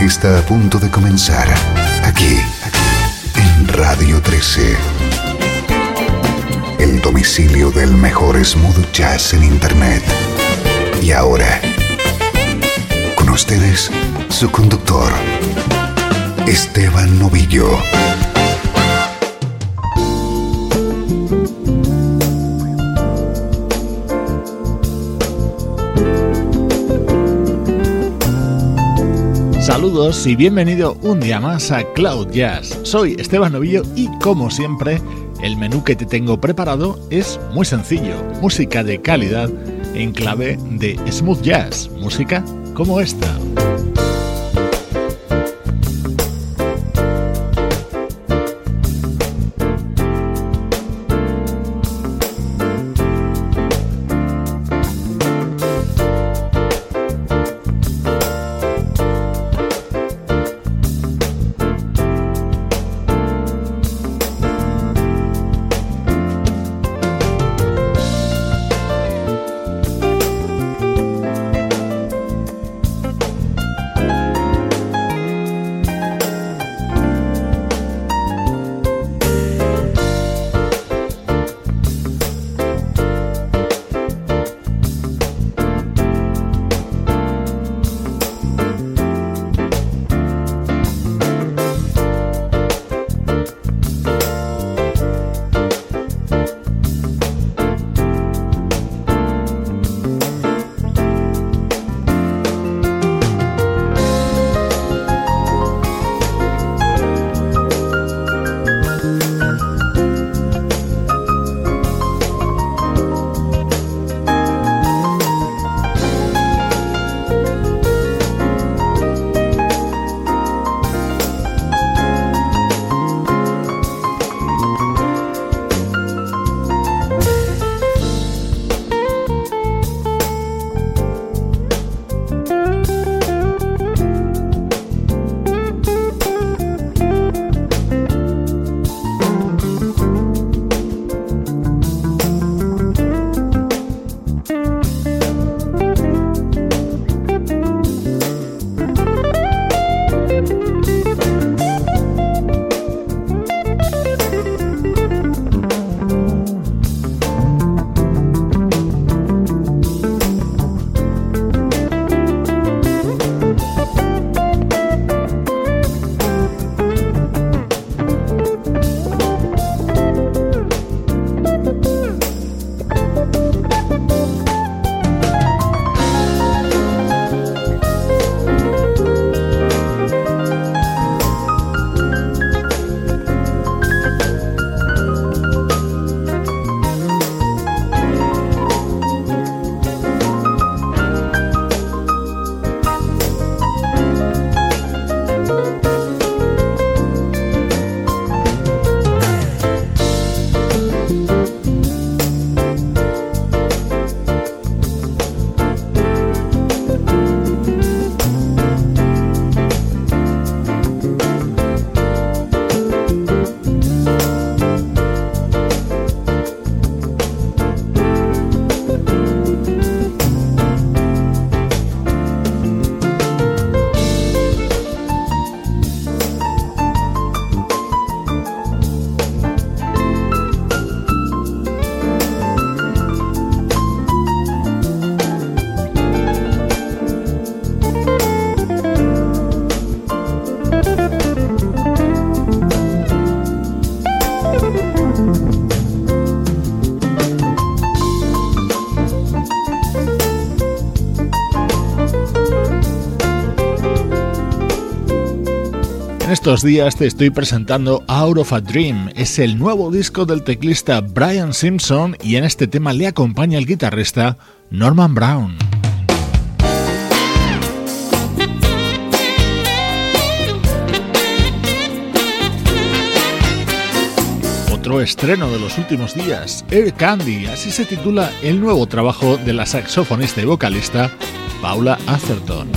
Está a punto de comenzar aquí, en Radio 13. El domicilio del mejor smooth jazz en Internet. Y ahora, con ustedes, su conductor, Esteban Novillo. Saludos y bienvenido un día más a Cloud Jazz. Soy Esteban Novillo y como siempre, el menú que te tengo preparado es muy sencillo. Música de calidad en clave de smooth jazz. Música como esta. estos días te estoy presentando Out of a Dream. Es el nuevo disco del teclista Brian Simpson y en este tema le acompaña el guitarrista Norman Brown. Otro estreno de los últimos días, Air Candy, así se titula el nuevo trabajo de la saxofonista y vocalista Paula Atherton.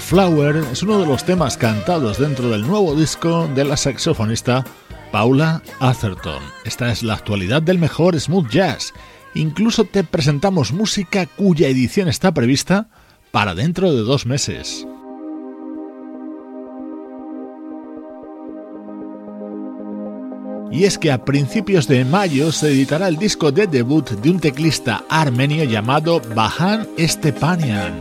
Flower es uno de los temas cantados dentro del nuevo disco de la saxofonista Paula Atherton. Esta es la actualidad del mejor smooth jazz. Incluso te presentamos música cuya edición está prevista para dentro de dos meses. Y es que a principios de mayo se editará el disco de debut de un teclista armenio llamado Bahan Estepanian.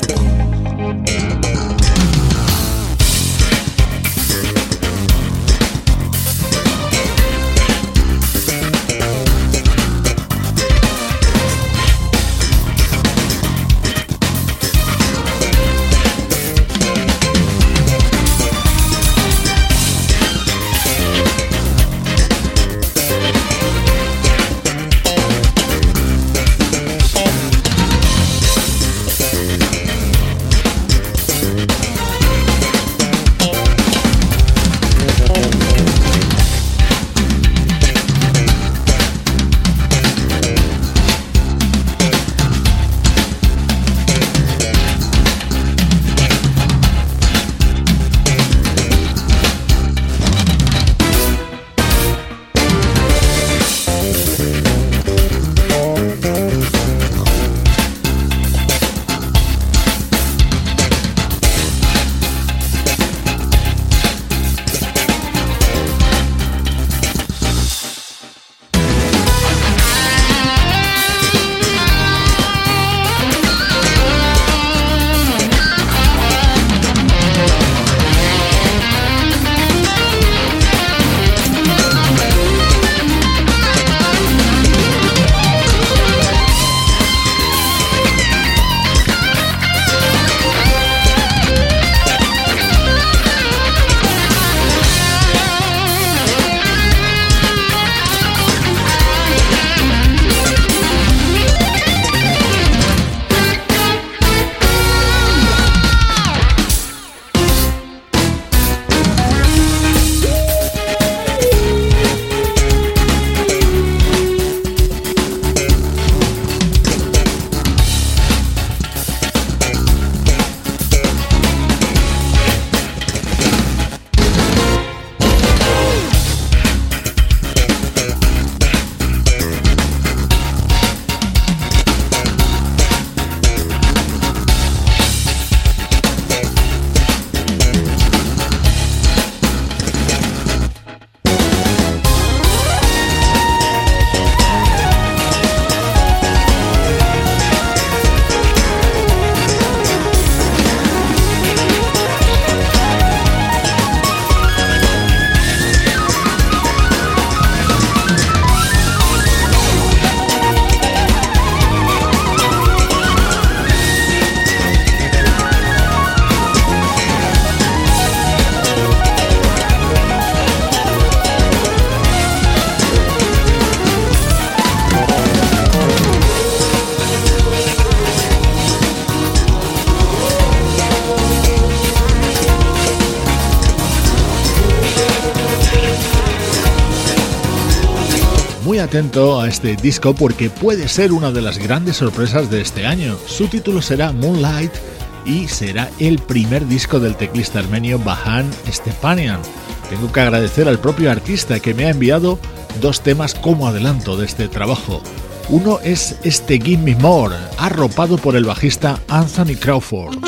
Atento a este disco porque puede ser una de las grandes sorpresas de este año. Su título será Moonlight y será el primer disco del teclista armenio Bahan Stepanian. Tengo que agradecer al propio artista que me ha enviado dos temas como adelanto de este trabajo. Uno es este Give Me More, arropado por el bajista Anthony Crawford.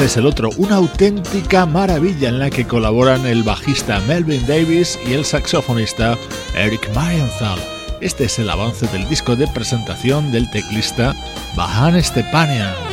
Este es el otro, una auténtica maravilla en la que colaboran el bajista Melvin Davis y el saxofonista Eric Marienthal. Este es el avance del disco de presentación del teclista Bahan Stepanian.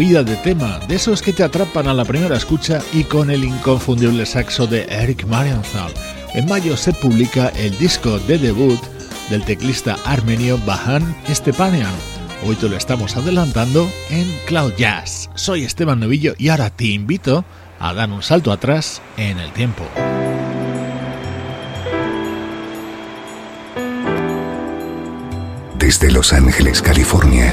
Maravilla de tema, de esos que te atrapan a la primera escucha y con el inconfundible saxo de Eric Marienthal. En mayo se publica el disco de debut del teclista armenio Bahan Stepanian. Hoy te lo estamos adelantando en Cloud Jazz. Soy Esteban Novillo y ahora te invito a dar un salto atrás en el tiempo. Desde Los Ángeles, California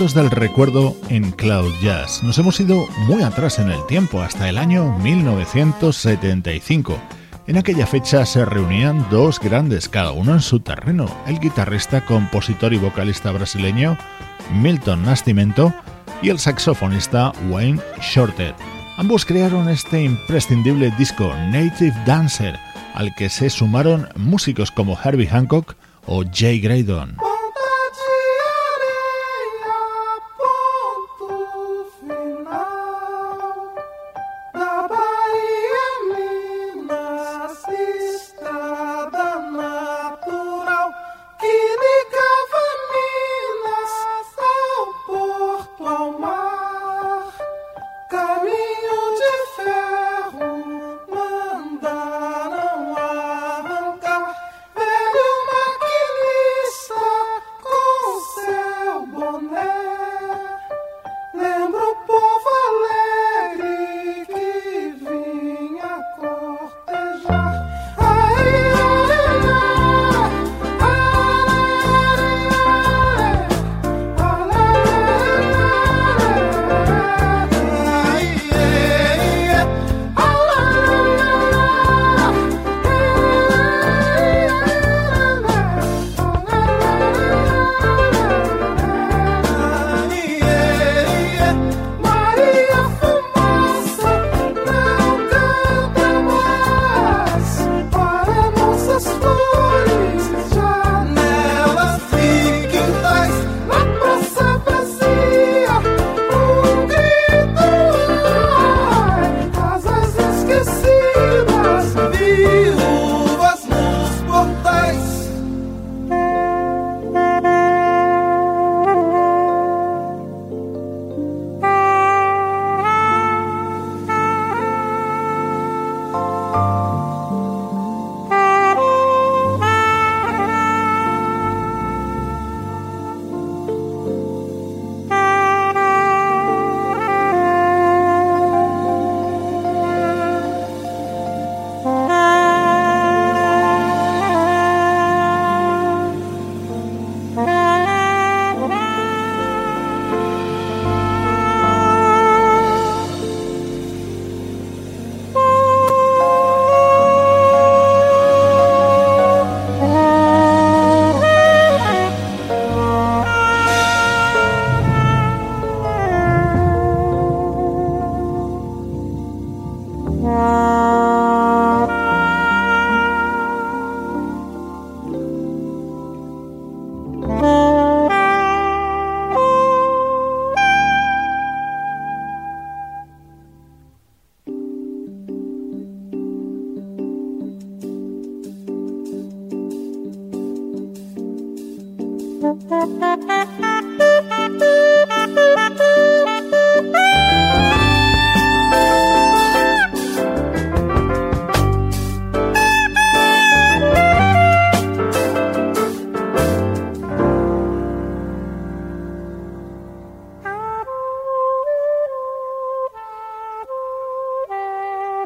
Del recuerdo en Cloud Jazz. Nos hemos ido muy atrás en el tiempo, hasta el año 1975. En aquella fecha se reunían dos grandes, cada uno en su terreno, el guitarrista, compositor y vocalista brasileño Milton Nascimento y el saxofonista Wayne Shorter. Ambos crearon este imprescindible disco Native Dancer, al que se sumaron músicos como Herbie Hancock o Jay Graydon.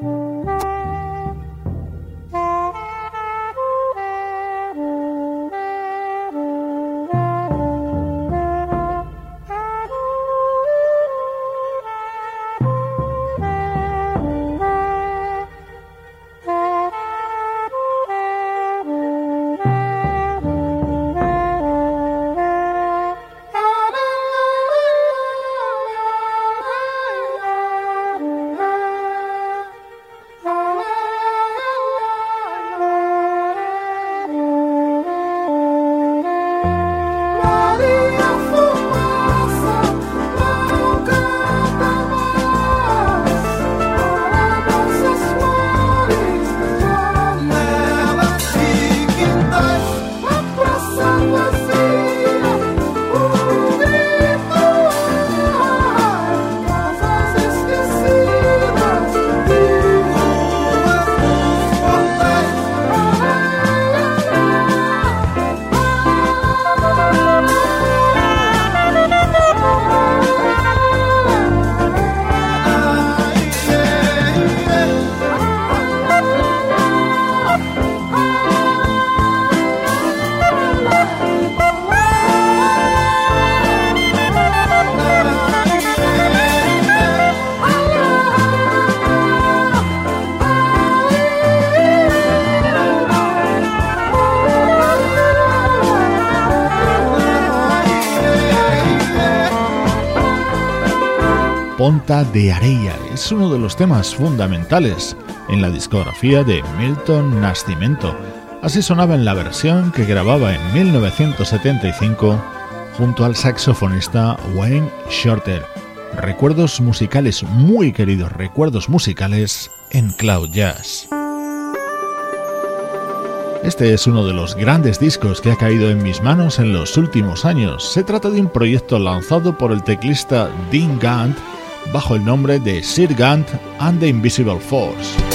Música De Areia. Es uno de los temas fundamentales en la discografía de Milton Nascimento. Así sonaba en la versión que grababa en 1975 junto al saxofonista Wayne Shorter. Recuerdos musicales muy queridos, recuerdos musicales en Cloud Jazz. Este es uno de los grandes discos que ha caído en mis manos en los últimos años. Se trata de un proyecto lanzado por el teclista Dean Gant bajo el nombre de Sir Gant and the Invisible Force.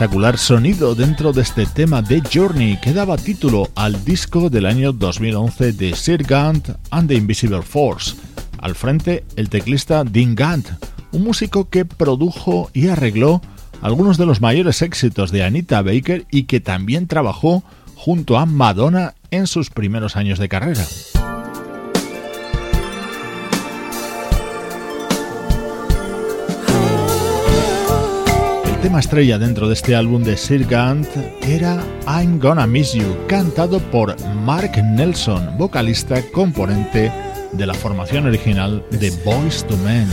Espectacular sonido dentro de este tema de Journey que daba título al disco del año 2011 de Sir Gant and the Invisible Force. Al frente, el teclista Dean Gant, un músico que produjo y arregló algunos de los mayores éxitos de Anita Baker y que también trabajó junto a Madonna en sus primeros años de carrera. Tema estrella dentro de este álbum de Sir Gant era I'm Gonna Miss You, cantado por Mark Nelson, vocalista componente de la formación original de Boys to Men.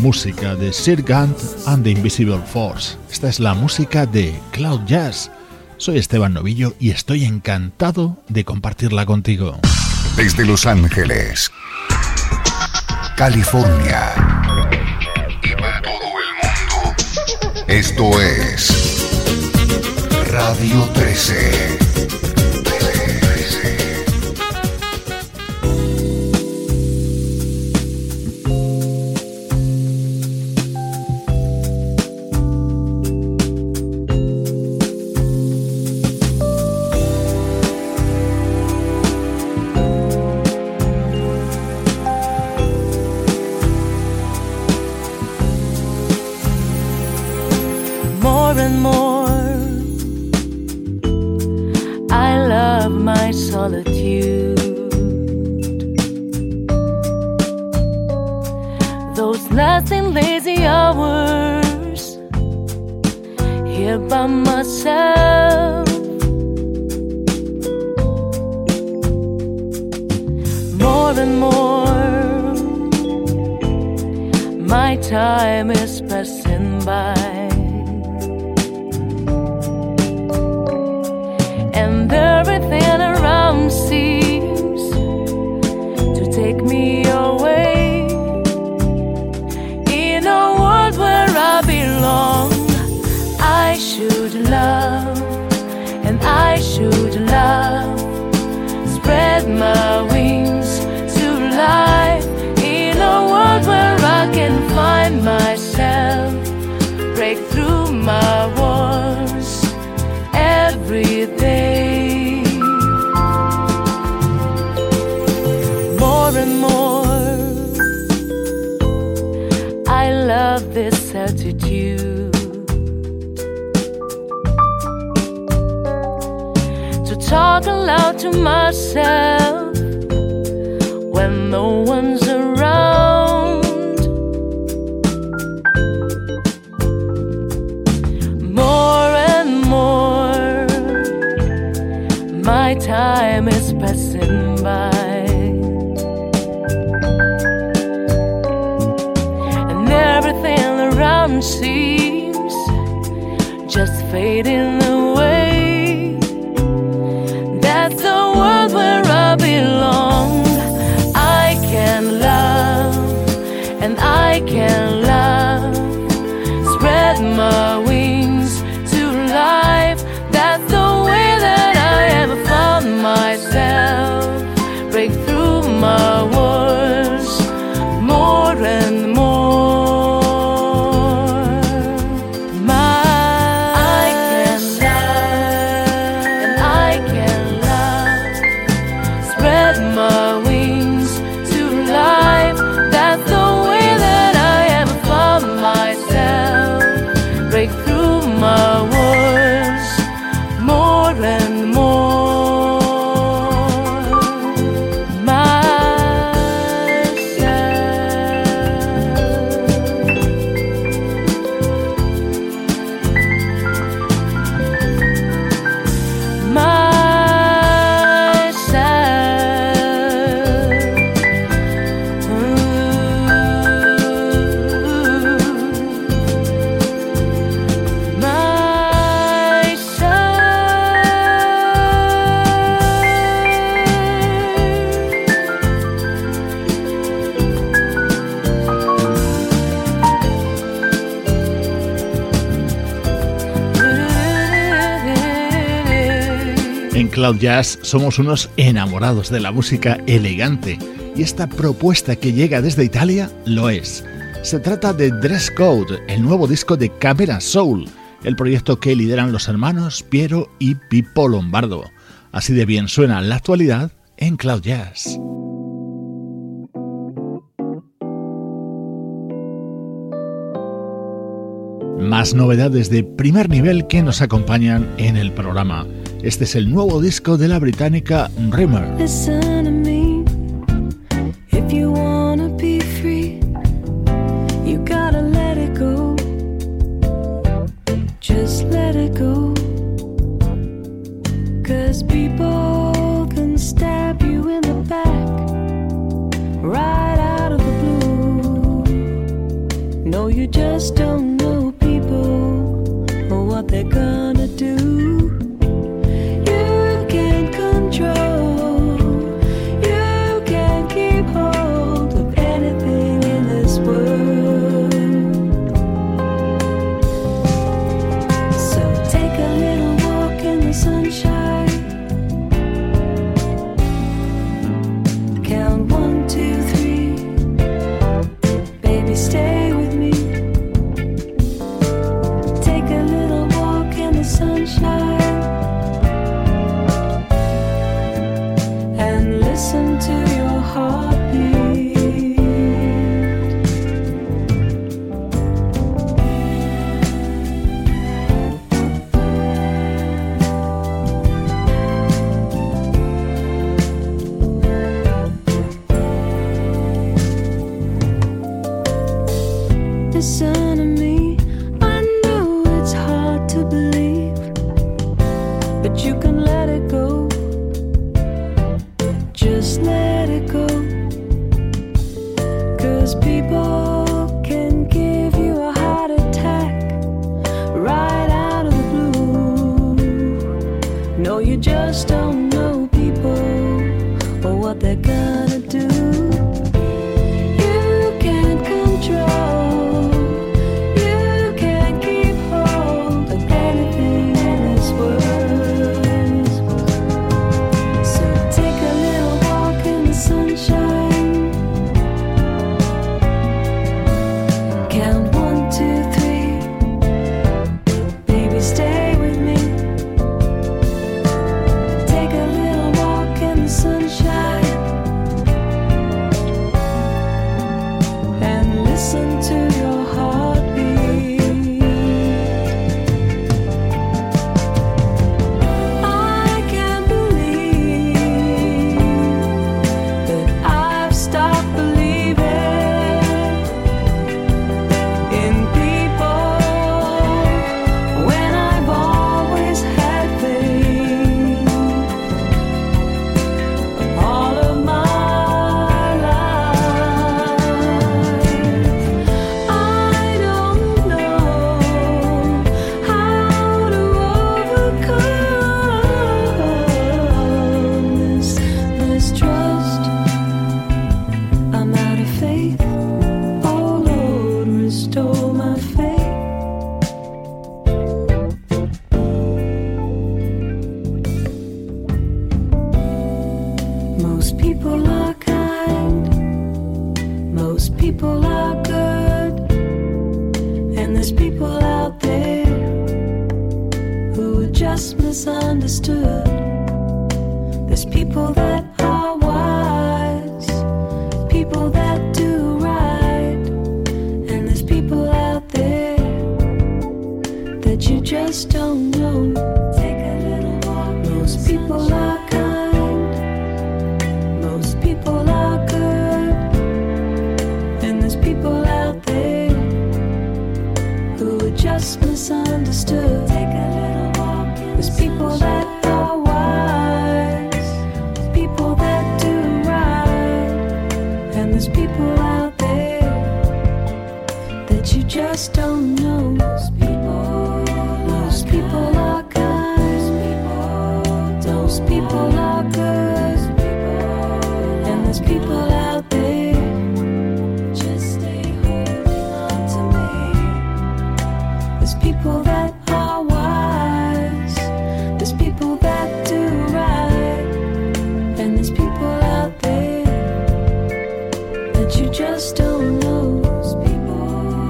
Música de Sir Gant and the Invisible Force. Esta es la música de Cloud Jazz. Soy Esteban Novillo y estoy encantado de compartirla contigo. Desde Los Ángeles, California y para todo el mundo. Esto es Radio 13. talk aloud to myself when no one's around. More and more, my time is passing by. and Everything around seems just fading Cloud Jazz somos unos enamorados de la música elegante y esta propuesta que llega desde Italia lo es. Se trata de Dress Code, el nuevo disco de Camera Soul, el proyecto que lideran los hermanos Piero y Pippo Lombardo. Así de bien suena la actualidad en Cloud Jazz. Más novedades de primer nivel que nos acompañan en el programa. Este es el nuevo disco de la británica Rimmer.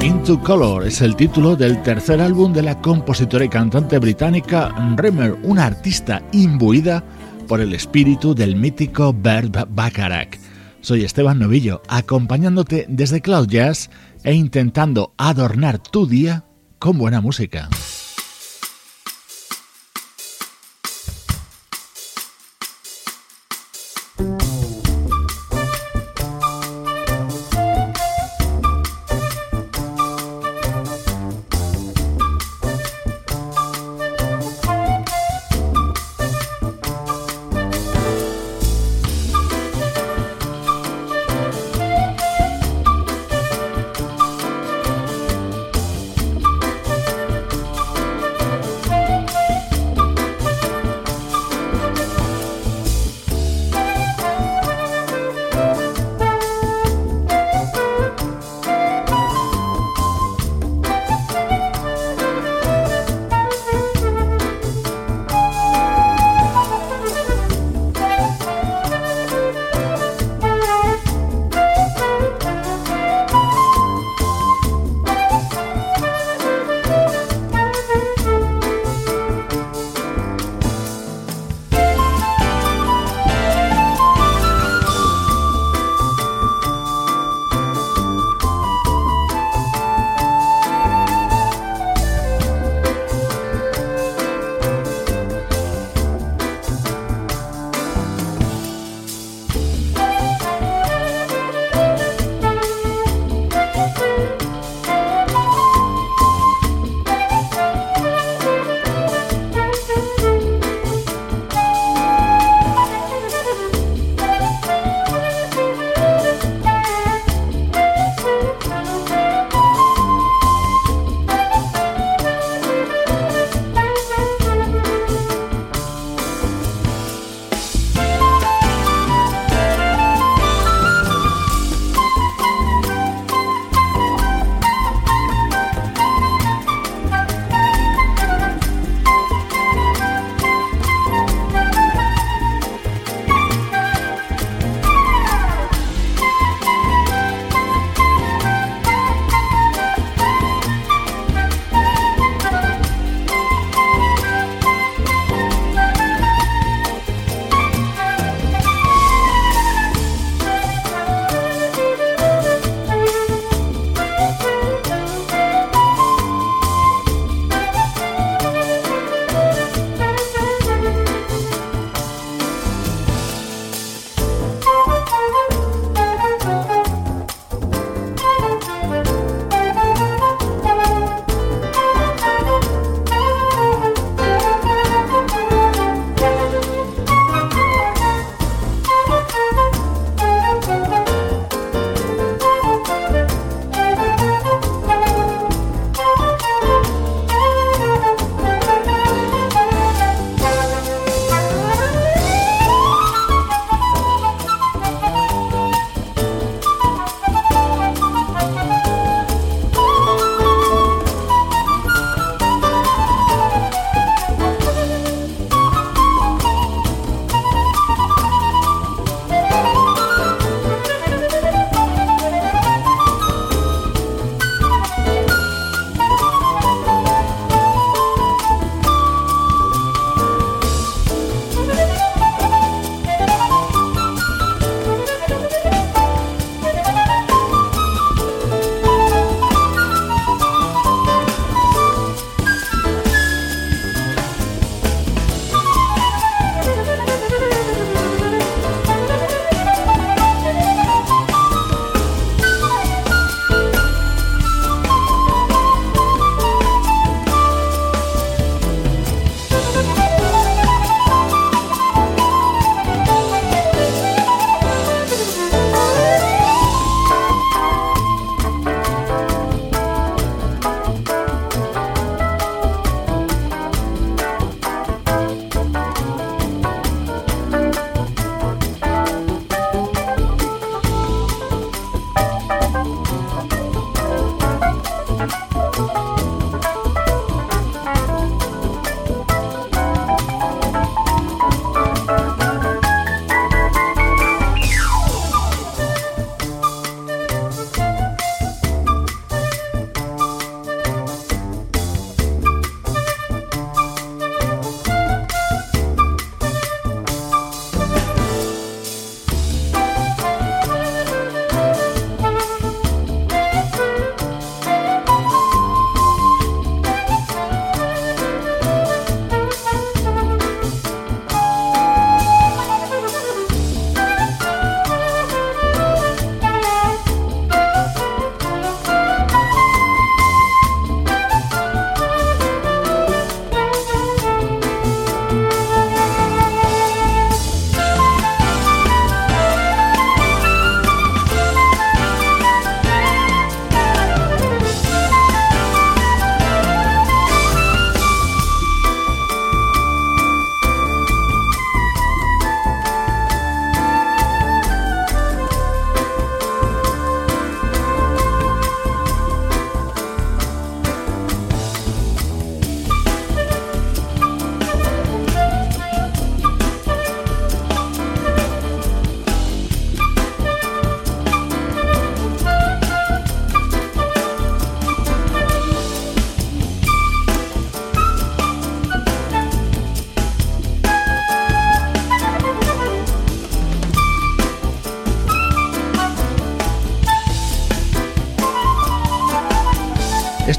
Into Color es el título del tercer álbum de la compositora y cantante británica Remer, una artista imbuida por el espíritu del mítico Bert Bacharach. Soy Esteban Novillo, acompañándote desde Cloud Jazz e intentando adornar tu día con buena música.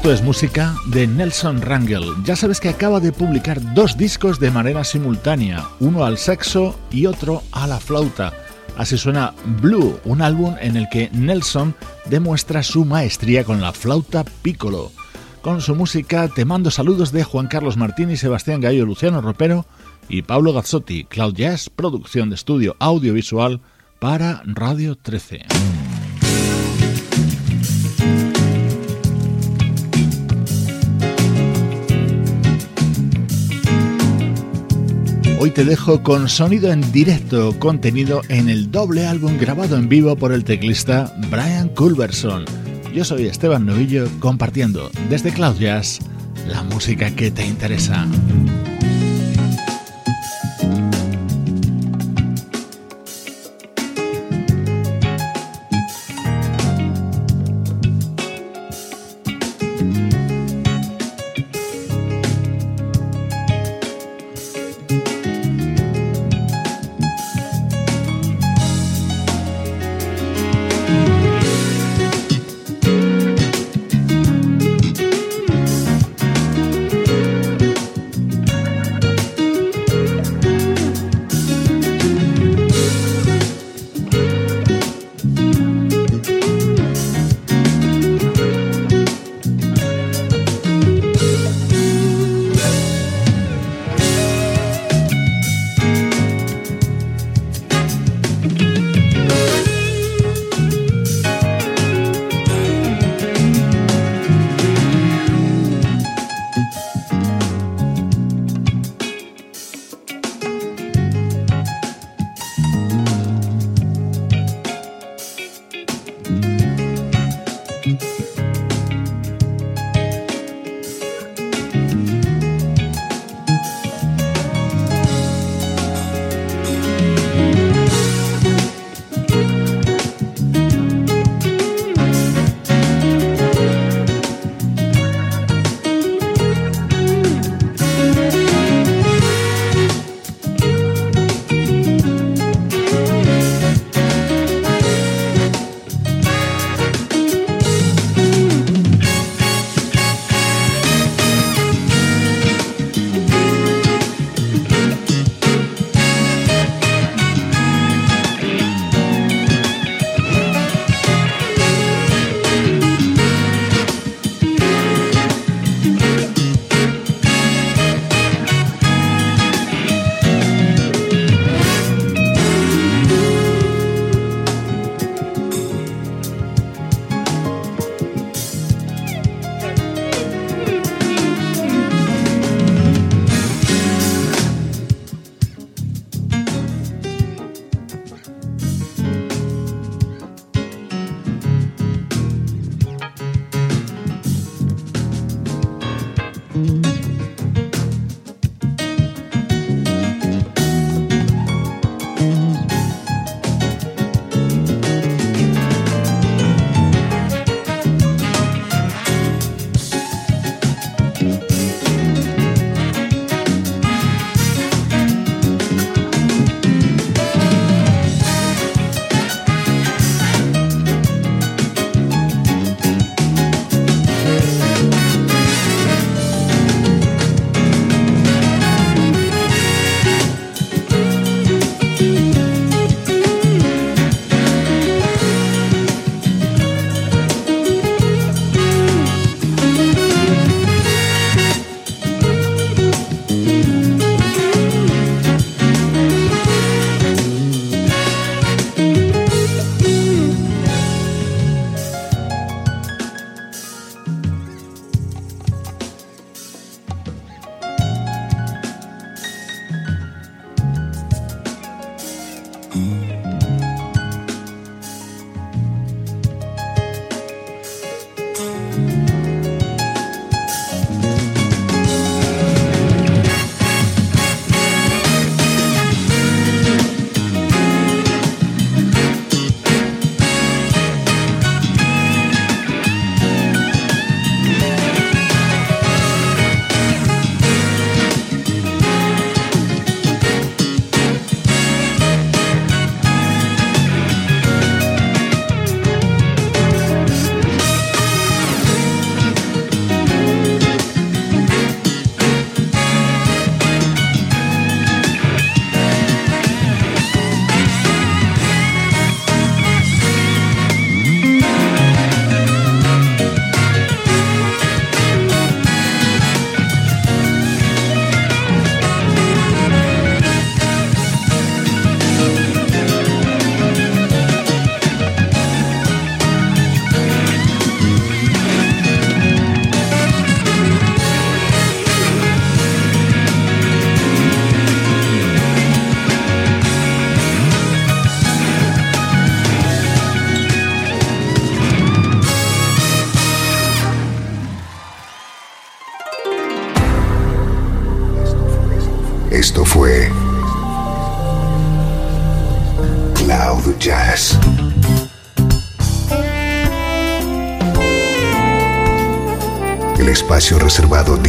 Esto es música de Nelson Rangel. Ya sabes que acaba de publicar dos discos de manera simultánea, uno al sexo y otro a la flauta. Así suena Blue, un álbum en el que Nelson demuestra su maestría con la flauta piccolo. Con su música te mando saludos de Juan Carlos Martín y Sebastián Gallo, Luciano Ropero y Pablo Gazzotti, Cloud Jazz, producción de estudio audiovisual para Radio 13. Hoy te dejo con sonido en directo contenido en el doble álbum grabado en vivo por el teclista Brian Culberson. Yo soy Esteban Novillo compartiendo desde Cloud Jazz la música que te interesa.